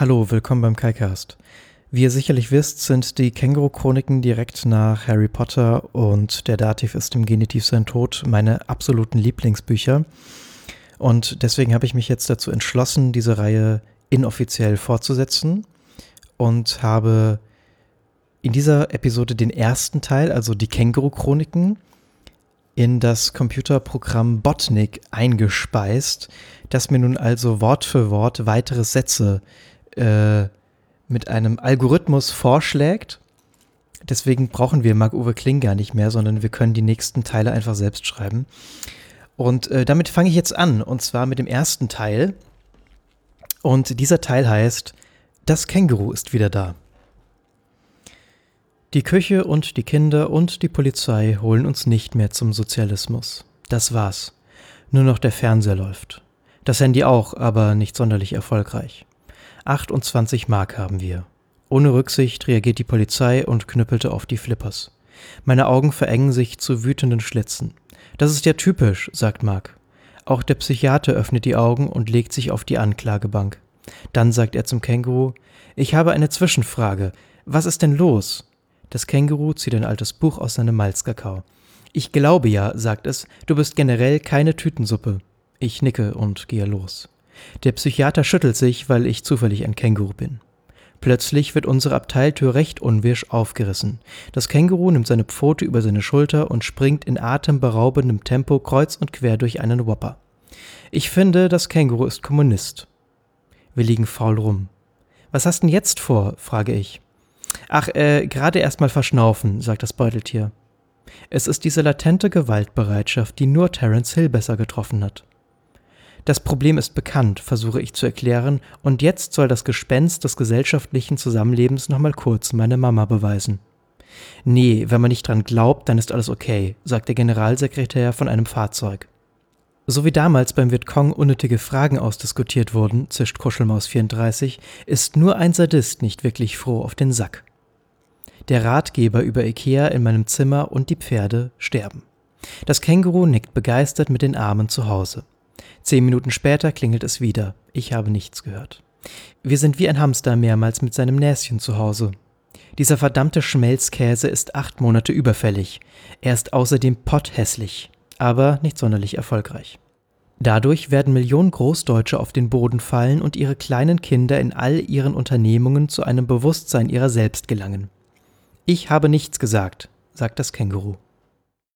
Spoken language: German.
Hallo, willkommen beim KaiCast. Wie ihr sicherlich wisst, sind die Känguru-Chroniken direkt nach Harry Potter und der Dativ ist im Genitiv sein Tod meine absoluten Lieblingsbücher. Und deswegen habe ich mich jetzt dazu entschlossen, diese Reihe inoffiziell fortzusetzen und habe in dieser Episode den ersten Teil, also die Känguru-Chroniken, in das Computerprogramm Botnik eingespeist, das mir nun also Wort für Wort weitere Sätze äh, mit einem Algorithmus vorschlägt. Deswegen brauchen wir Marc-Uwe Kling gar nicht mehr, sondern wir können die nächsten Teile einfach selbst schreiben. Und äh, damit fange ich jetzt an, und zwar mit dem ersten Teil. Und dieser Teil heißt, das Känguru ist wieder da. Die Küche und die Kinder und die Polizei holen uns nicht mehr zum Sozialismus. Das war's. Nur noch der Fernseher läuft. Das Handy auch, aber nicht sonderlich erfolgreich. 28 Mark haben wir. Ohne Rücksicht reagiert die Polizei und knüppelte auf die Flippers. Meine Augen verengen sich zu wütenden Schlitzen. Das ist ja typisch, sagt Mark. Auch der Psychiater öffnet die Augen und legt sich auf die Anklagebank. Dann sagt er zum Känguru, ich habe eine Zwischenfrage. Was ist denn los? Das Känguru zieht ein altes Buch aus seinem Malzkakao. Ich glaube ja, sagt es, du bist generell keine Tütensuppe. Ich nicke und gehe los. Der Psychiater schüttelt sich, weil ich zufällig ein Känguru bin. Plötzlich wird unsere Abteiltür recht unwirsch aufgerissen. Das Känguru nimmt seine Pfote über seine Schulter und springt in atemberaubendem Tempo kreuz und quer durch einen Whopper. Ich finde, das Känguru ist Kommunist. Wir liegen faul rum. Was hast denn jetzt vor? frage ich. Ach, äh, gerade erst mal verschnaufen, sagt das Beuteltier. Es ist diese latente Gewaltbereitschaft, die nur Terence Hill besser getroffen hat. Das Problem ist bekannt, versuche ich zu erklären, und jetzt soll das Gespenst des gesellschaftlichen Zusammenlebens nochmal kurz meine Mama beweisen. Nee, wenn man nicht dran glaubt, dann ist alles okay, sagt der Generalsekretär von einem Fahrzeug. So wie damals beim Vietcong unnötige Fragen ausdiskutiert wurden, zischt Kuschelmaus 34, ist nur ein Sadist nicht wirklich froh auf den Sack. Der Ratgeber über Ikea in meinem Zimmer und die Pferde sterben. Das Känguru nickt begeistert mit den Armen zu Hause. Zehn Minuten später klingelt es wieder. Ich habe nichts gehört. Wir sind wie ein Hamster mehrmals mit seinem Näschen zu Hause. Dieser verdammte Schmelzkäse ist acht Monate überfällig. Er ist außerdem potthässlich aber nicht sonderlich erfolgreich. Dadurch werden Millionen Großdeutsche auf den Boden fallen und ihre kleinen Kinder in all ihren Unternehmungen zu einem Bewusstsein ihrer selbst gelangen. Ich habe nichts gesagt, sagt das Känguru.